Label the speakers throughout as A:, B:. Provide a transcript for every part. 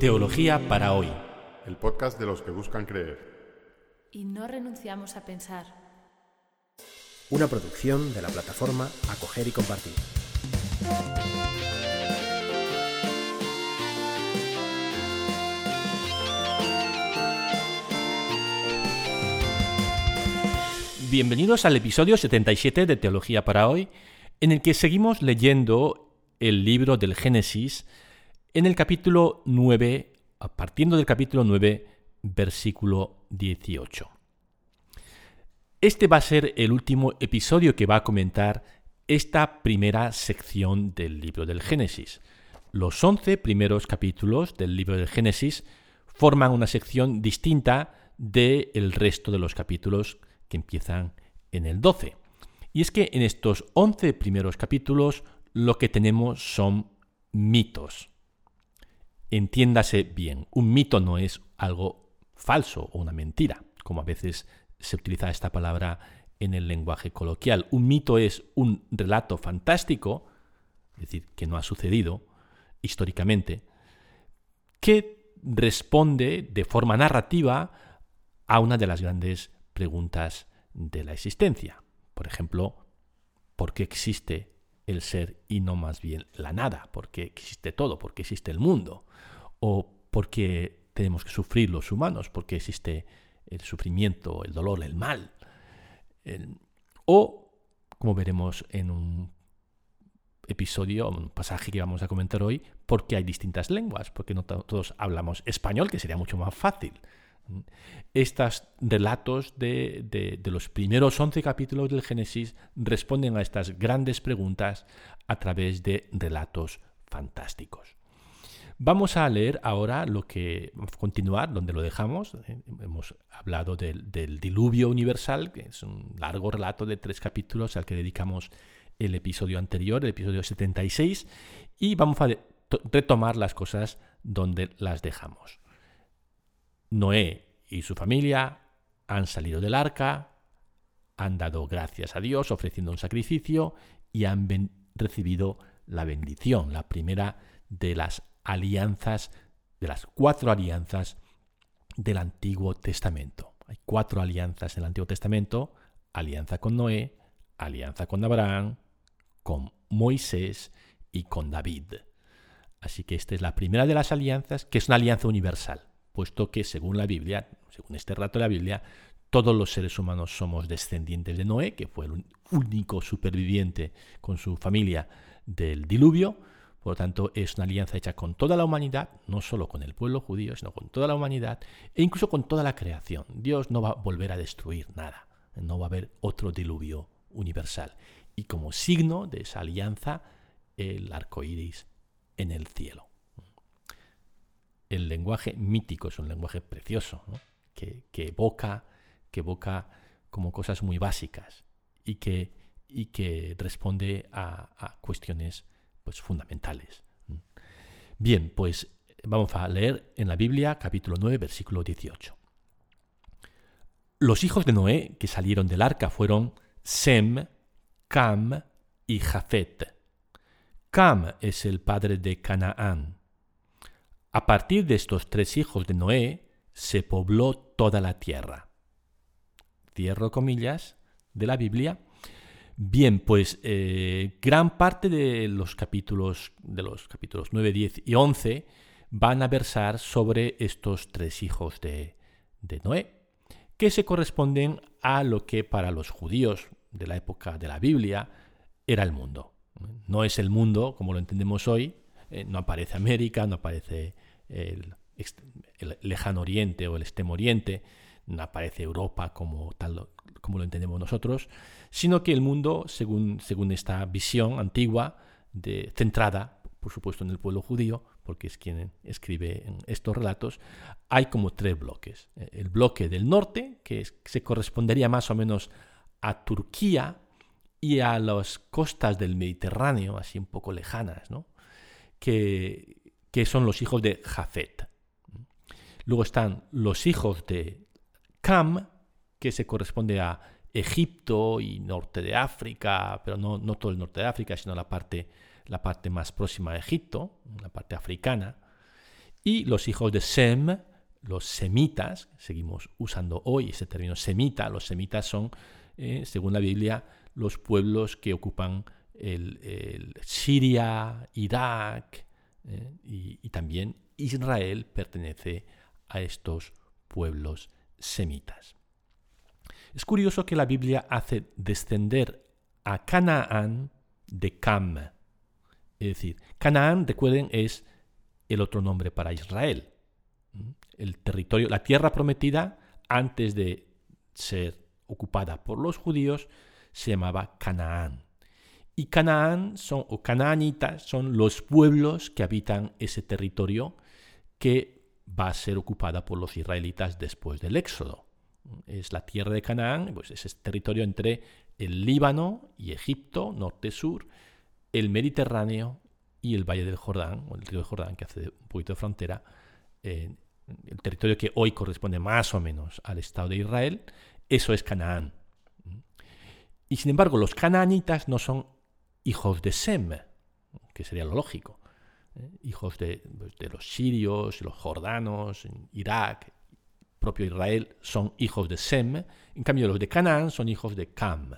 A: Teología para hoy.
B: El podcast de los que buscan creer.
C: Y no renunciamos a pensar.
D: Una producción de la plataforma Acoger y Compartir.
A: Bienvenidos al episodio 77 de Teología para hoy, en el que seguimos leyendo el libro del Génesis en el capítulo 9, partiendo del capítulo 9, versículo 18. Este va a ser el último episodio que va a comentar esta primera sección del libro del Génesis. Los 11 primeros capítulos del libro del Génesis forman una sección distinta del resto de los capítulos que empiezan en el 12. Y es que en estos 11 primeros capítulos lo que tenemos son mitos. Entiéndase bien, un mito no es algo falso o una mentira, como a veces se utiliza esta palabra en el lenguaje coloquial. Un mito es un relato fantástico, es decir, que no ha sucedido históricamente, que responde de forma narrativa a una de las grandes preguntas de la existencia. Por ejemplo, ¿por qué existe el ser y no más bien la nada? ¿Por qué existe todo? ¿Por qué existe el mundo? ¿O por qué tenemos que sufrir los humanos? ¿Por qué existe el sufrimiento, el dolor, el mal? o, como veremos en un episodio, un pasaje que vamos a comentar hoy, ¿por qué hay distintas lenguas? Porque no todos hablamos español, que sería mucho más fácil. Estos relatos de, los primeros 11 capítulos del Génesis responden a estas grandes preguntas a través de relatos fantásticos. Vamos a leer ahora lo que, continuar donde lo dejamos. Eh, hemos hablado del, diluvio universal, que es un largo relato de tres capítulos al que dedicamos el episodio anterior, el episodio 76, y vamos a retomar las cosas donde las dejamos. Noé y su familia han salido del arca, han dado gracias a Dios ofreciendo un sacrificio y han recibido la bendición, la primera de las alianzas, de las cuatro alianzas del Antiguo Testamento. Hay cuatro alianzas en el Antiguo Testamento, alianza con Noé, alianza con Abraham, con Moisés y con David. Así que esta es la primera de las alianzas, que es una alianza universal puesto que según la Biblia, según este rato de la Biblia, todos los seres humanos somos descendientes de Noé, que fue el único superviviente con su familia del diluvio. Por lo tanto, es una alianza hecha con toda la humanidad, no solo con el pueblo judío, sino con toda la humanidad e incluso con toda la creación. Dios no va a volver a destruir nada, no va a haber otro diluvio universal. Y como signo de esa alianza, el arco iris en el cielo el lenguaje mítico es un lenguaje precioso, que, evoca, que evoca como cosas muy básicas y que, y que responde a, cuestiones pues, fundamentales. Bien, pues vamos a leer en la Biblia capítulo 9, versículo 18. Los hijos de Noé que salieron del arca fueron Sem, Cam y Jafet. Cam es el padre de Canaán. A partir de estos tres hijos de Noé, se pobló toda la tierra. Cierro comillas de la Biblia. Bien, pues eh, gran parte de los capítulos, de los capítulos 9, 10 y 11 van a versar sobre estos tres hijos de, de Noé, que se corresponden a lo que para los judíos de la época de la Biblia era el mundo. No es el mundo como lo entendemos hoy, eh, no aparece América, no aparece el, lejano oriente o el extremo oriente, no aparece Europa como tal como lo entendemos nosotros, sino que el mundo, según, según esta visión antigua, de, centrada, por supuesto, en el pueblo judío, porque es quien escribe estos relatos, hay como tres bloques. El bloque del norte, que se correspondería más o menos a Turquía y a las costas del Mediterráneo, así un poco lejanas, ¿no? que, que son los hijos de Jafet. Luego están los hijos de Cam, que se corresponde a Egipto y norte de África, pero no, no todo el norte de África, sino la parte, la parte más próxima a Egipto, la parte africana. Y los hijos de Sem, los semitas, seguimos usando hoy ese término semita, los semitas son, eh, según la Biblia, los pueblos que ocupan el, Siria, Irak eh, y, y también Israel pertenece a estos pueblos semitas. Es curioso que la Biblia hace descender a Canaán de Cam. Es decir, Canaán, recuerden, es el otro nombre para Israel. El territorio, la tierra prometida, antes de ser ocupada por los judíos, se llamaba Canaán. Y Canaán son, o canaanitas son los pueblos que habitan ese territorio que va a ser ocupada por los israelitas después del Éxodo. Es la tierra de Canaán, pues es ese territorio entre el Líbano y Egipto, norte-sur, el Mediterráneo y el Valle del Jordán, o el río del Jordán, que hace un poquito de frontera, el territorio que hoy corresponde más o menos al Estado de Israel, eso es Canaán. Y sin embargo, los canaanitas no son hijos de Sem, que sería lo lógico. ¿eh? Hijos de, los sirios, los jordanos, Irak, propio Israel, son hijos de Sem. En cambio, los de Canaán son hijos de Cam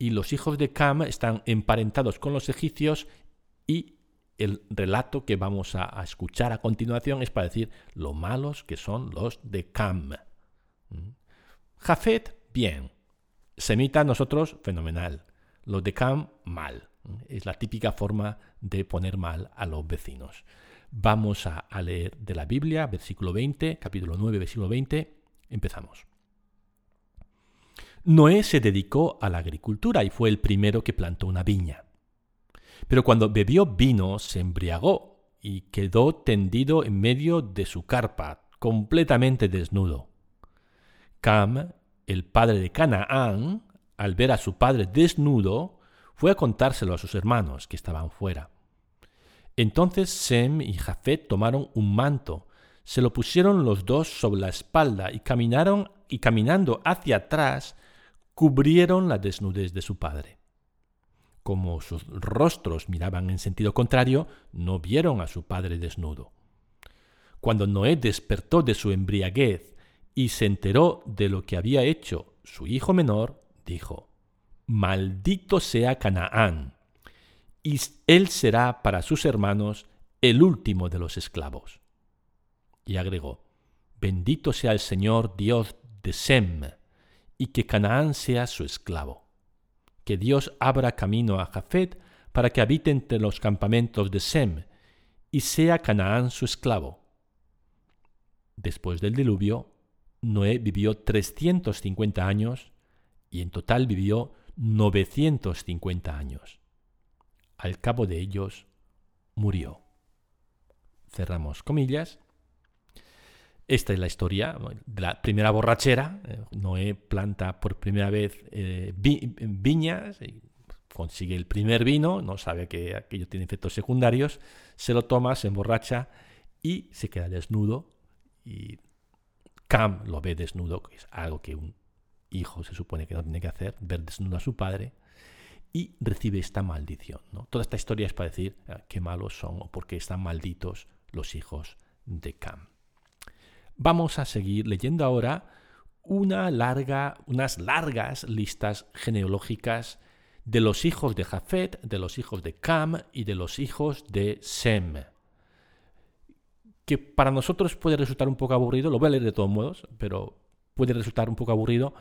A: y los hijos de Cam están emparentados con los egipcios y el relato que vamos a, escuchar a continuación es para decir lo malos que son los de Cam. ¿Mm? Jafet, bien. Semita, nosotros, fenomenal. Los de Cam, mal. Es la típica forma de poner mal a los vecinos. Vamos a, a leer de la Biblia, versículo 20, capítulo 9, versículo 20. Empezamos. Noé se dedicó a la agricultura y fue el primero que plantó una viña. Pero cuando bebió vino se embriagó y quedó tendido en medio de su carpa, completamente desnudo. Cam, el padre de Canaán, al ver a su padre desnudo, fue a contárselo a sus hermanos que estaban fuera. Entonces Sem y Jafet tomaron un manto, se lo pusieron los dos sobre la espalda y caminaron y caminando hacia atrás cubrieron la desnudez de su padre. Como sus rostros miraban en sentido contrario, no vieron a su padre desnudo. Cuando Noé despertó de su embriaguez y se enteró de lo que había hecho su hijo menor, dijo, Maldito sea Canaán, y él será para sus hermanos el último de los esclavos. Y agregó, Bendito sea el Señor Dios de Sem, y que Canaán sea su esclavo. Que Dios abra camino a Jafet para que habite entre los campamentos de Sem, y sea Canaán su esclavo. Después del diluvio, Noé vivió 350 años y en total vivió 950 años. Al cabo de ellos, murió. Cerramos comillas esta es la historia de la primera borrachera. Eh, Noé planta por primera vez eh, viñas, consigue el primer vino, no sabe que aquello tiene efectos secundarios, se lo toma, se emborracha y se queda desnudo. Y Cam lo ve desnudo, que es algo que un hijo se supone que no tiene que hacer, ver desnudo a su padre, y recibe esta maldición. Toda esta historia es para decir ah, qué malos son o por qué están malditos los hijos de Cam. Vamos a seguir leyendo ahora una larga, unas largas listas genealógicas de los hijos de Jafet, de los hijos de Cam y de los hijos de Sem. Que para nosotros puede resultar un poco aburrido, lo voy a leer de todos modos, pero puede resultar un poco aburrido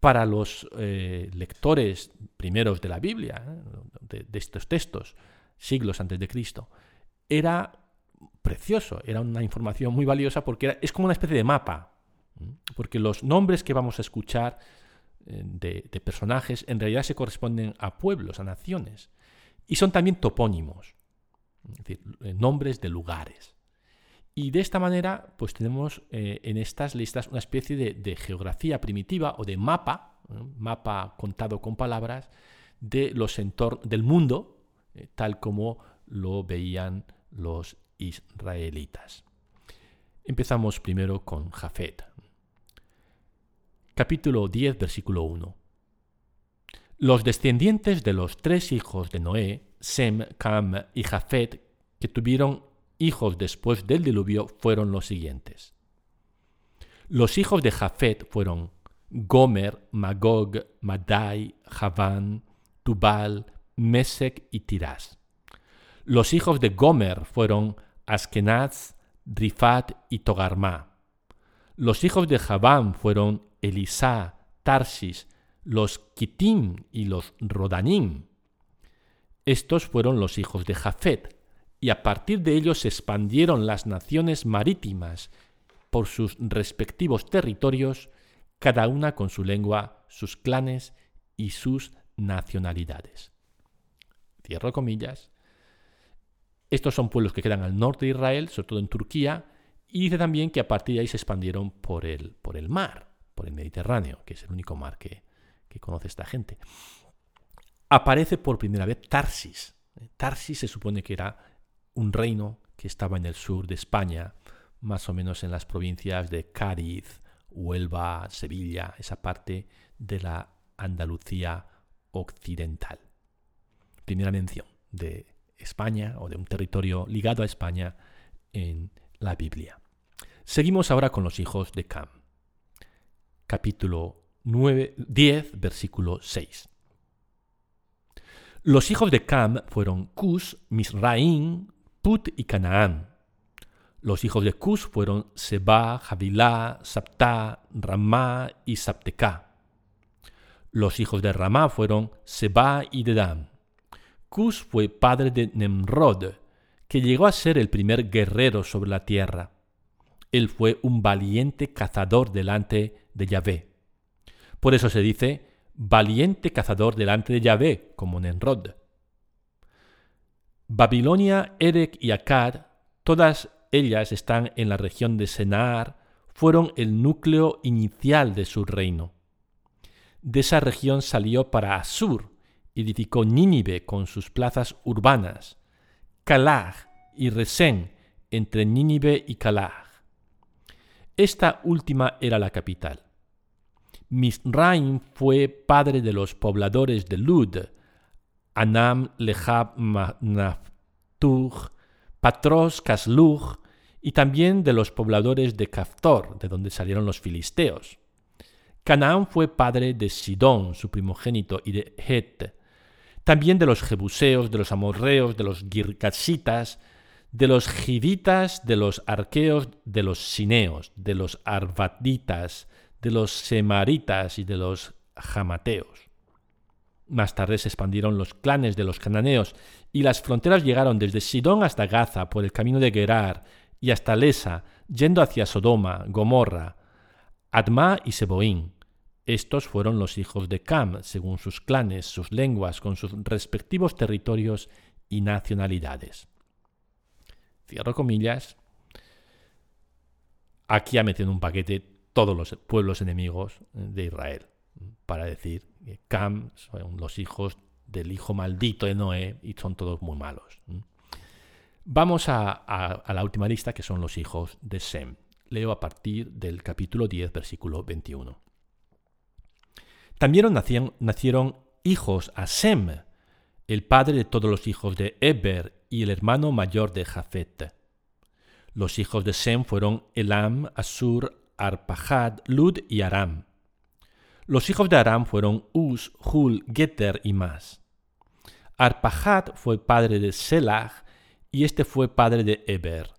A: para los eh, lectores primeros de la Biblia, ¿eh? de estos textos, siglos antes de Cristo. Era precioso, era una información muy valiosa porque es como una especie de mapa, porque los nombres que vamos a escuchar eh, de, personajes en realidad se corresponden a pueblos, a naciones, y son también topónimos, es decir, nombres de lugares. Y de esta manera, pues tenemos eh, en estas listas una especie de, geografía primitiva o de mapa, mapa contado con palabras, de los del mundo, tal como lo veían los israelitas. Empezamos primero con Jafet. Capítulo 10, versículo 1. Los descendientes de los tres hijos de Noé, Sem, Cam y Jafet, que tuvieron hijos después del diluvio fueron los siguientes. Los hijos de Jafet fueron Gomer, Magog, Madai, Javán, Tubal, Mesec y Tirás. Los hijos de Gomer fueron Askenaz, Rifat y Togarma. Los hijos de Javán fueron Elisá, Tarsis, los Kitim y los Rodanim. Estos fueron los hijos de Jafet, y a partir de ellos se expandieron las naciones marítimas por sus respectivos territorios, cada una con su lengua, sus clanes y sus nacionalidades. Cierro comillas. Estos son pueblos que quedan al norte de Israel, sobre todo en Turquía, y dice también que a partir de ahí se expandieron por el, por el mar, por el Mediterráneo, que es el único mar que, que conoce esta gente. Aparece por primera vez Tarsis. Tarsis se supone que era un reino que estaba en el sur de España, más o menos en las provincias de Cádiz, Huelva, Sevilla, esa parte de la Andalucía occidental. Primera mención de España o de un territorio ligado a España en la Biblia. Seguimos ahora con los hijos de Cam. Capítulo 9, 10, versículo 6. Los hijos de Cam fueron Cus, Misraín, Put y Canaán. Los hijos de Cus fueron Seba, Javilá, Saptá, Ramá y Saptecá. Los hijos de Ramá fueron Seba y Dedán. Cus fue padre de Nemrod, que llegó a ser el primer guerrero sobre la tierra. Él fue un valiente cazador delante de Yahvé. Por eso se dice valiente cazador delante de Yahvé, como Nemrod. Babilonia, Erek y Akkad, todas ellas están en la región de Senar, fueron el núcleo inicial de su reino. De esa región salió para Asur, edificó Nínive con sus plazas urbanas, Calag y Resén entre Nínive y Calag. Esta última era la capital. Misraim fue padre de los pobladores de Lud, Anam, Lehab, Naftug, Patros, Casluj, y también de los pobladores de Caftor, de donde salieron los filisteos. Canaán fue padre de Sidón, su primogénito, y de Het, también de los jebuseos, de los amorreos, de los gircasitas, de los givitas, de los arqueos, de los sineos, de los arvaditas, de los semaritas y de los jamateos. Más tarde se expandieron los clanes de los cananeos y las fronteras llegaron desde Sidón hasta Gaza por el camino de Gerar y hasta Lesa, yendo hacia Sodoma, Gomorra, Adma y Seboín. Estos fueron los hijos de Cam, según sus clanes, sus lenguas, con sus respectivos territorios y nacionalidades. Cierro comillas. Aquí ha metido en un paquete todos los pueblos enemigos de Israel, para decir que Cam son los hijos del hijo maldito de Noé y son todos muy malos. Vamos a, la última lista, que son los hijos de Sem. Leo a partir del capítulo 10, versículo 21. También nacieron, hijos a Sem, el padre de todos los hijos de Eber y el hermano mayor de Jafet. Los hijos de Sem fueron Elam, Asur, Arpajad, Lud y Aram. Los hijos de Aram fueron Uz, Hul, Geter y más. Arpajad fue padre de Selah y este fue padre de Eber.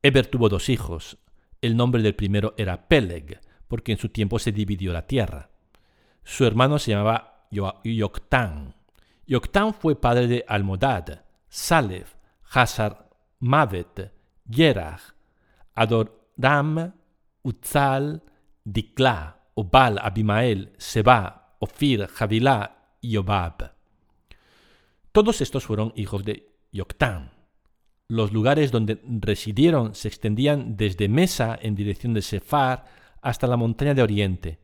A: Eber tuvo dos hijos. El nombre del primero era Peleg, porque en su tiempo se dividió la tierra. Su hermano se llamaba Yoctán. Yoctán fue padre de Almodad, Salef, Hazar, Mavet, Yerach, Adoram, Utzal, Dikla, Obal, Abimael, Seba, Ofir, Javilá y Obab. Todos estos fueron hijos de Yoctán. Los lugares donde residieron se extendían desde Mesa en dirección de Sefar hasta la montaña de Oriente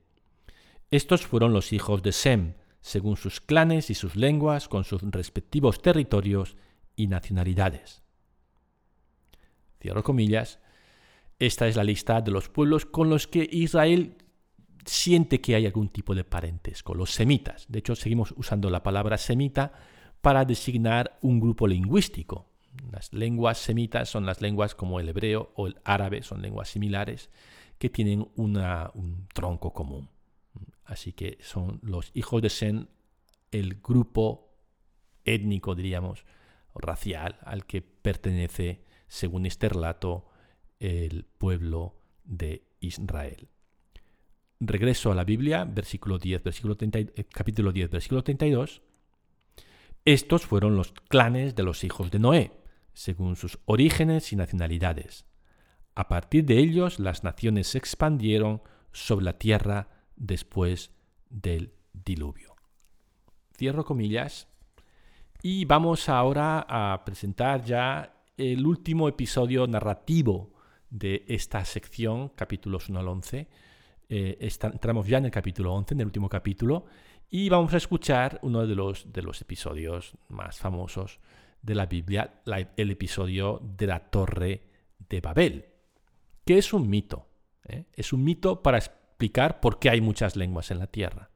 A: estos fueron los hijos de Sem, según sus clanes y sus lenguas, con sus respectivos territorios y nacionalidades. Cierro comillas. Esta es la lista de los pueblos con los que Israel siente que hay algún tipo de parentesco, los semitas. De hecho, seguimos usando la palabra semita para designar un grupo lingüístico, Las lenguas semitas son las lenguas como el hebreo o el árabe, son lenguas similares que tienen un tronco común. Así que son los hijos de Sen el grupo étnico, diríamos, racial al que pertenece, según este relato, el pueblo de Israel. Regreso a la Biblia, versículo 10, versículo eh, capítulo 10, versículo 32. Estos fueron los clanes de los hijos de Noé, según sus orígenes y nacionalidades. A partir de ellos las naciones se expandieron sobre la tierra después del diluvio. Cierro comillas. Y vamos ahora a presentar ya el último episodio narrativo de esta sección, capítulos 1 al 11. Eh, entramos ya en el capítulo 11, en el último capítulo, y vamos a escuchar uno de los, episodios más famosos de la Biblia, el episodio de la Torre de Babel, que es un mito. ¿eh? Es un mito para explicar por qué hay muchas lenguas en la tierra.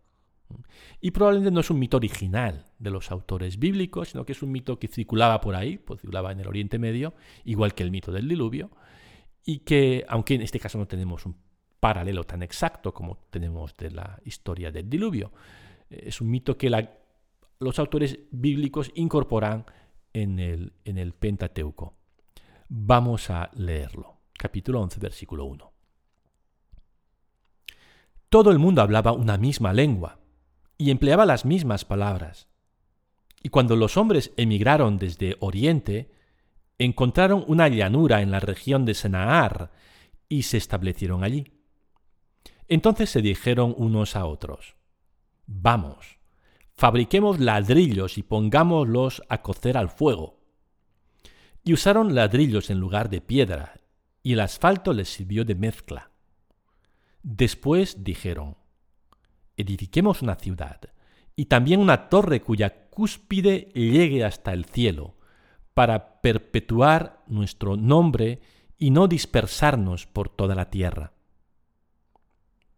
A: Y probablemente no es un mito original de los autores bíblicos, sino que es un mito que circulaba por ahí, pues circulaba en el Oriente Medio, igual que el mito del diluvio, y que, aunque en este caso no tenemos un paralelo tan exacto como tenemos de la historia del diluvio, eh, es un mito que los autores bíblicos incorporan en el, en el Pentateuco. Vamos a leerlo. Capítulo 11, versículo 1. Todo el mundo hablaba una misma lengua y empleaba las mismas palabras. Y cuando los hombres emigraron desde Oriente, encontraron una llanura en la región de Senaar y se establecieron allí. Entonces se dijeron unos a otros, Vamos, fabriquemos ladrillos y pongámoslos a cocer al fuego. Y usaron ladrillos en lugar de piedra, y el asfalto les sirvió de mezcla. Después dijeron, edifiquemos una ciudad y también una torre cuya cúspide llegue hasta el cielo, para perpetuar nuestro nombre y no dispersarnos por toda la tierra.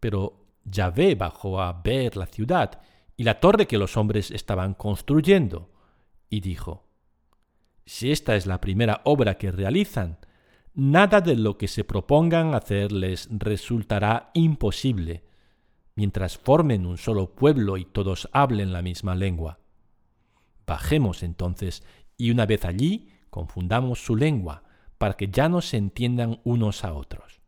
A: Pero Yahvé bajó a ver la ciudad y la torre que los hombres estaban construyendo, y dijo, Si esta es la primera obra que realizan, nada de lo que se propongan hacer les resultará imposible, mientras formen un solo pueblo y todos hablen la misma lengua. Bajemos entonces y una vez allí confundamos su lengua, para que ya no se entiendan unos a otros.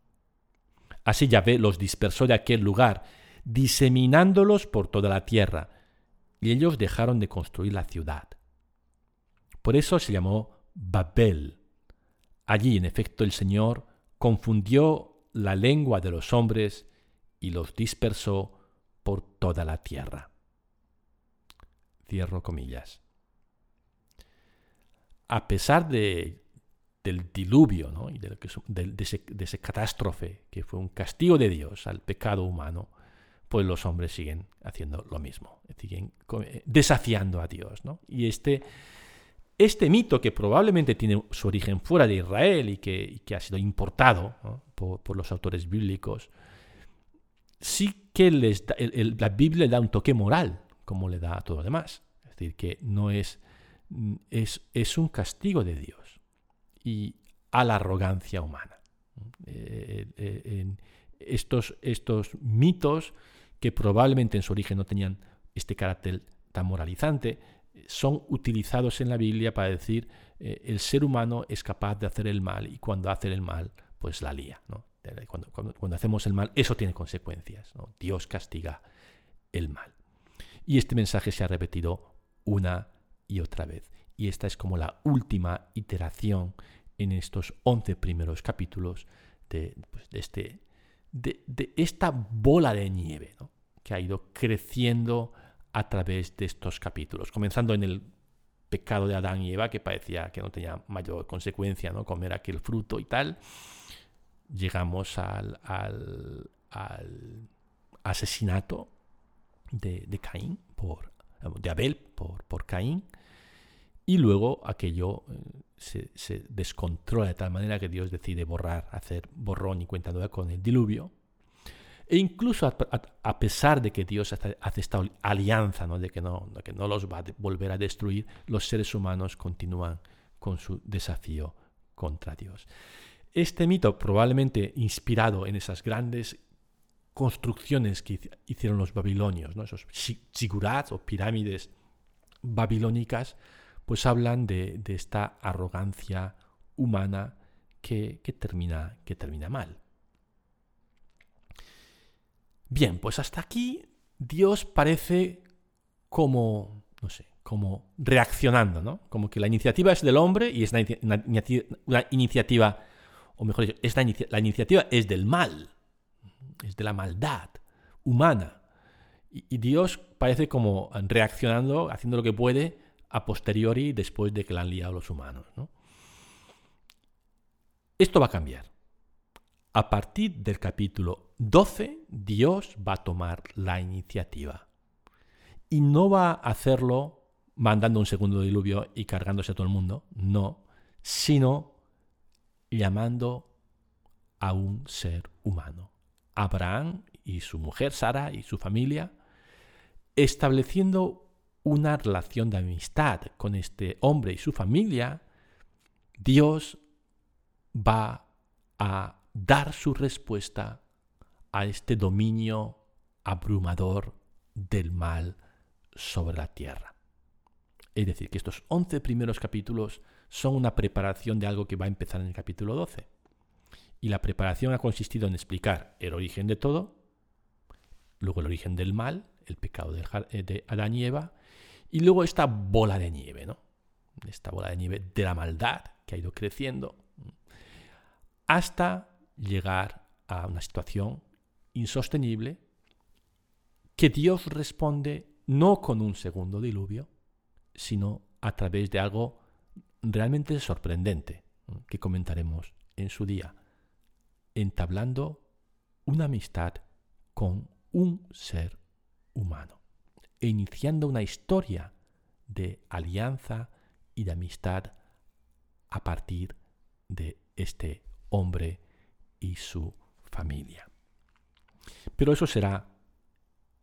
A: Así Yahvé los dispersó de aquel lugar, diseminándolos por toda la tierra, y ellos dejaron de construir la ciudad. Por eso se llamó Babel. Allí, en efecto, el Señor confundió la lengua de los hombres y los dispersó por toda la tierra. Cierro comillas. A pesar de, del diluvio ¿no? y de, ese, de, ese, catástrofe que fue un castigo de Dios al pecado humano, pues los hombres siguen haciendo lo mismo, siguen eh, desafiando a Dios. ¿no? Y este, este mito que probablemente tiene su origen fuera de Israel y que, que ha sido importado por, los autores bíblicos, sí que la Biblia le da un toque moral, como le da a todo lo demás. Es decir, que no es, es un castigo de Dios y a la arrogancia humana. Eh, eh, en estos, estos mitos, que probablemente en su origen no tenían este carácter tan moralizante, son utilizados en la Biblia para decir eh, el ser humano es capaz de hacer el mal y cuando hace el mal, pues la lía. ¿no? Cuando, hacemos el mal, eso tiene consecuencias. Dios castiga el mal. Y este mensaje se ha repetido una y otra vez. Y esta es como la última iteración en estos once primeros capítulos de, pues, este, de, esta bola de nieve que ha ido creciendo a través de estos capítulos, comenzando en el pecado de Adán y Eva, que parecía que no tenía mayor consecuencia, ¿no? Comer aquel fruto y tal, llegamos al, asesinato de, Caín, por, de Abel por, por Caín, y luego aquello eh, se, descontrola de tal manera que Dios decide borrar, hacer borrón y cuenta nueva con el diluvio. E incluso a, pesar de que Dios hace, esta alianza, ¿no? De, que no, de que no los va a volver a destruir, los seres humanos continúan con su desafío contra Dios. Este mito, probablemente inspirado en esas grandes construcciones que hicieron los babilonios, ¿no? esos sigurats o pirámides babilónicas, pues hablan de, esta arrogancia humana que, termina, que termina mal. Bien, pues hasta aquí Dios parece como, no sé, como reaccionando, ¿no? Como que la iniciativa es del hombre y es una, iniciativa, o mejor dicho, la iniciativa es del mal, es de la maldad humana. Y, Dios parece como reaccionando, haciendo lo que puede a posteriori después de que la han liado los humanos. Esto va a cambiar. A partir del capítulo 12, Dios va a tomar la iniciativa. Y no va a hacerlo mandando un segundo diluvio y cargándose a todo el mundo, no, sino llamando a un ser humano. Abraham y su mujer Sara y su familia, estableciendo una relación de amistad con este hombre y su familia, Dios va a dar su respuesta a este dominio abrumador del mal sobre la tierra. Es decir, que estos 11 primeros capítulos son una preparación de algo que va a empezar en el capítulo 12. Y la preparación ha consistido en explicar el origen de todo, luego el origen del mal, el pecado de Adán y Eva, y luego esta bola de nieve, ¿no? Esta bola de nieve de la maldad que ha ido creciendo hasta llegar a una situación insostenible que Dios responde no con un segundo diluvio, sino a través de algo realmente sorprendente que comentaremos en su día entablando una amistad con un ser humano e iniciando una historia de alianza y de amistad a partir de este hombre y su familia. Pero eso será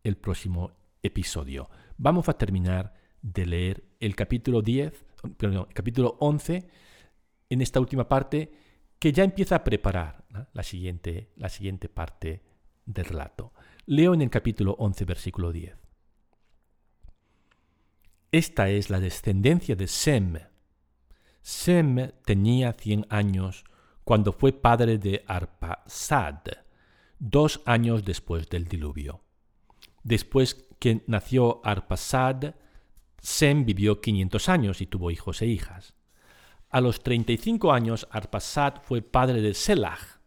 A: el próximo episodio. Vamos a terminar de leer el capítulo 10, perdón, capítulo 11 en esta última parte que ya empieza a preparar la, siguiente, la siguiente parte del relato. Leo en el capítulo 11, versículo 10. Esta es la descendencia de Sem. Sem tenía 100 años cuando fue padre de Arpasad, dos años después del diluvio. Después que nació Arpasad, Sem vivió 500 años y tuvo hijos e hijas. A los 35 años, Arpasad fue padre de Selah.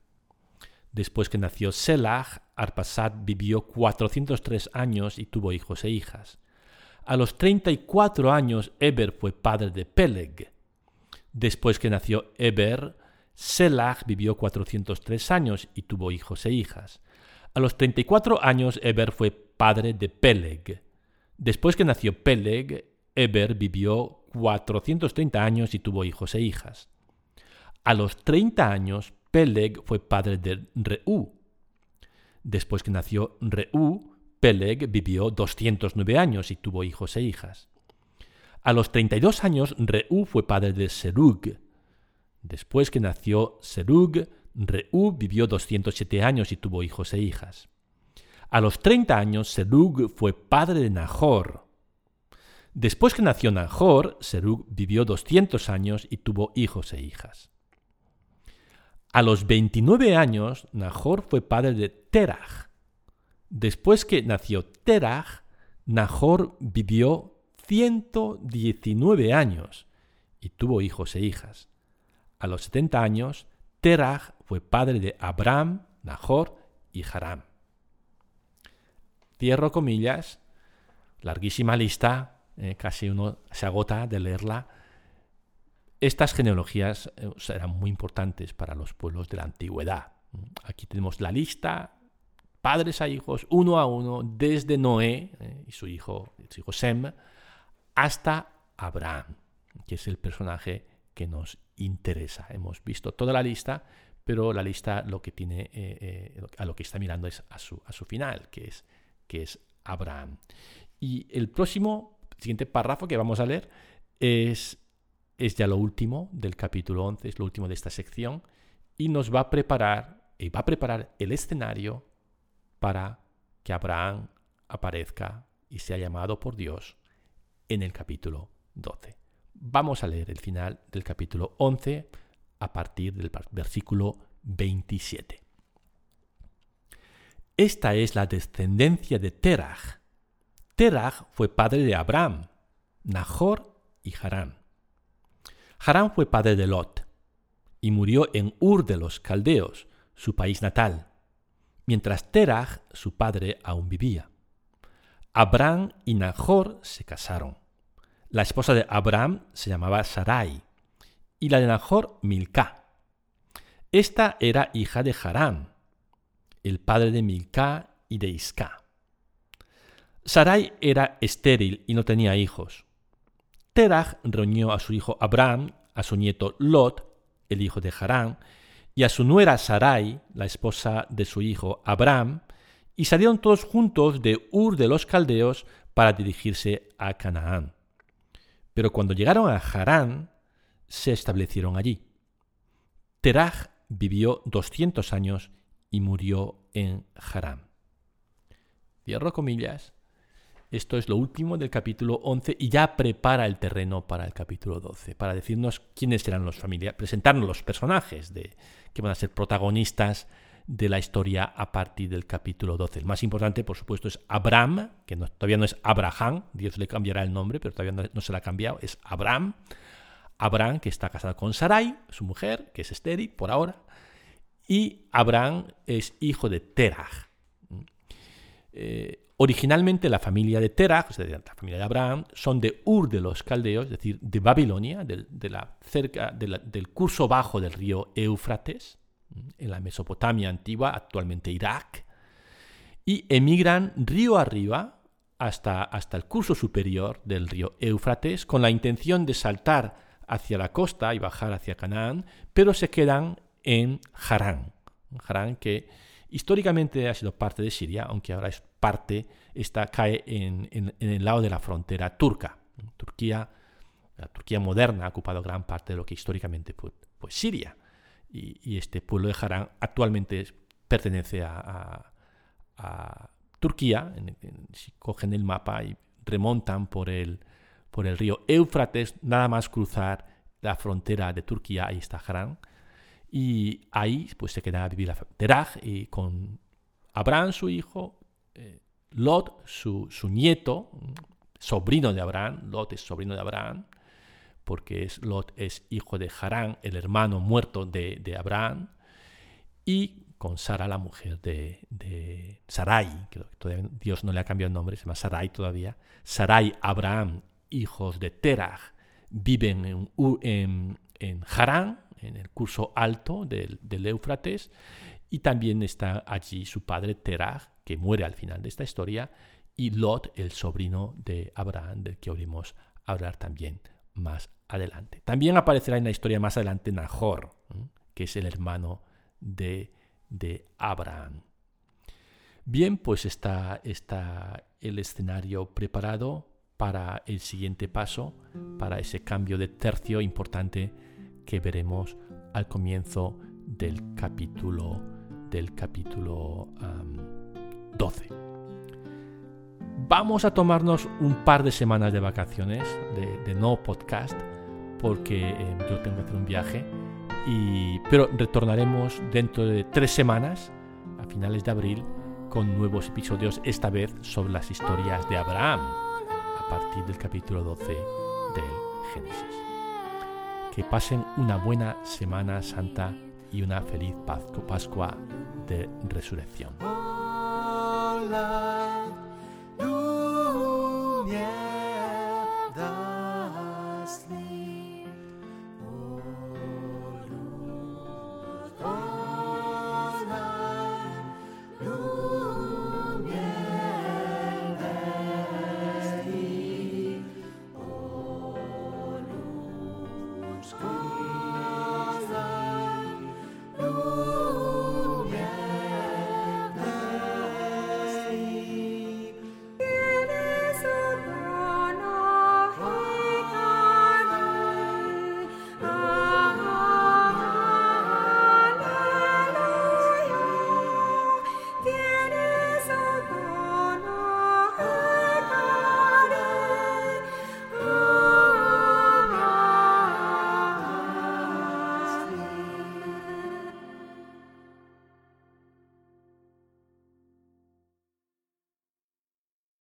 A: Después que nació Selah, Arpasad vivió 403 años y tuvo hijos e hijas. A los 34 años, Eber fue padre de Peleg. Después que nació Eber, Selah vivió 403 años y tuvo hijos e hijas. A los 34 años, Eber fue padre de Peleg. Después que nació Peleg, Eber vivió 430 años y tuvo hijos e hijas. A los 30 años, Peleg fue padre de Reú. Después que nació Reú, Peleg vivió 209 años y tuvo hijos e hijas. A los 32 años, Reú fue padre de Serug. Después que nació Serug, Reú vivió 207 años y tuvo hijos e hijas. A los 30 años, Serug fue padre de Nahor. Después que nació Nahor, Serug vivió 200 años y tuvo hijos e hijas. A los 29 años, Nahor fue padre de Terah. Después que nació Terah, Nahor vivió 119 años y tuvo hijos e hijas. A los 70 años, Terah fue padre de Abraham, Nahor y Haram. Cierro comillas, larguísima lista, eh, casi uno se agota de leerla. Estas genealogías eh, eran muy importantes para los pueblos de la antigüedad. Aquí tenemos la lista, padres a hijos, uno a uno, desde Noé eh, y su hijo, su hijo Sem, hasta Abraham, que es el personaje que nos interesa. Hemos visto toda la lista, pero la lista lo que tiene, a lo que está mirando es a su, a su final, que es, que es Abraham. Y el próximo siguiente párrafo que vamos a leer es es ya lo último del capítulo 11, es lo último de esta sección, y nos va a preparar, y va a preparar el escenario para que Abraham aparezca y sea llamado por Dios en el capítulo 12. Vamos a leer el final del capítulo 11 a partir del versículo 27. Esta es la descendencia de Terach. Terach fue padre de Abraham, Nahor y Harán. Harán fue padre de Lot y murió en Ur de los Caldeos, su país natal, mientras Terach, su padre, aún vivía. Abraham y Nahor se casaron. La esposa de Abraham se llamaba Sarai y la de Nahor Milcá. Esta era hija de Harán, el padre de Milcá y de Isca. Sarai era estéril y no tenía hijos. Terach reunió a su hijo Abraham, a su nieto Lot, el hijo de Harán, y a su nuera Sarai, la esposa de su hijo Abraham, y salieron todos juntos de Ur de los Caldeos para dirigirse a Canaán. Pero cuando llegaron a Harán, se establecieron allí. Terach vivió 200 años y murió en Harán. Cierro comillas. Esto es lo último del capítulo 11 y ya prepara el terreno para el capítulo 12, para decirnos quiénes serán los familiares, presentarnos los personajes de, que van a ser protagonistas de la historia a partir del capítulo 12. El más importante, por supuesto, es Abraham, que todavía no es Abraham, Dios le cambiará el nombre, pero todavía no, se le ha cambiado, es Abraham. Abraham, que está casado con Sarai, su mujer, que es estéril por ahora, y Abraham es hijo de Terach. Eh, originalmente la familia de Terach, la familia de Abraham, son de Ur de los Caldeos, es decir, de Babilonia, de, la, cerca, del curso bajo del río Éufrates, en la Mesopotamia antigua, actualmente Irak, y emigran río arriba hasta, hasta el curso superior del río Éufrates con la intención de saltar hacia la costa y bajar hacia Canaán, pero se quedan en Harán. Harán que históricamente ha sido parte de Siria, aunque ahora es parte, está, cae en, el lado de la frontera turca. Turquía, la Turquía moderna ha ocupado gran parte de lo que históricamente fue, Siria. Y, este pueblo de Harán actualmente pertenece a, Turquía. si cogen el mapa y remontan por el, por el río Éufrates, nada más cruzar la frontera de Turquía, ahí está Harán y ahí pues se queda a vivir la Teraj y con Abraham su hijo, eh, Lot su, nieto, sobrino de Abraham, Lot es sobrino de Abraham, porque es, Lot es hijo de Harán, el hermano muerto de, Abraham, y con Sara, la mujer de, Sarai, que todavía Dios no le ha cambiado el nombre, se llama Sarai todavía. Sarai, Abraham, hijos de Terah, viven en, en, en Harán, en el curso alto del, Éufrates, y también está allí su padre Terah, que muere al final de esta historia, y Lot, el sobrino de Abraham, del que oímos hablar también más adelante. También aparecerá en la historia más adelante Nahor, que es el hermano de, de Abraham. Bien, pues está, está el escenario preparado para el siguiente paso, para ese cambio de tercio importante que veremos al comienzo del capítulo del capítulo 12. Vamos a tomarnos un par de semanas de vacaciones de, no podcast porque em, yo tengo que hacer un viaje y, pero retornaremos dentro de tres semanas a finales de abril con nuevos episodios esta vez sobre las historias de Abraham a partir del capítulo 12 del Génesis que pasen una buena Semana Santa y una feliz Pascua de Resurrección. 了童年的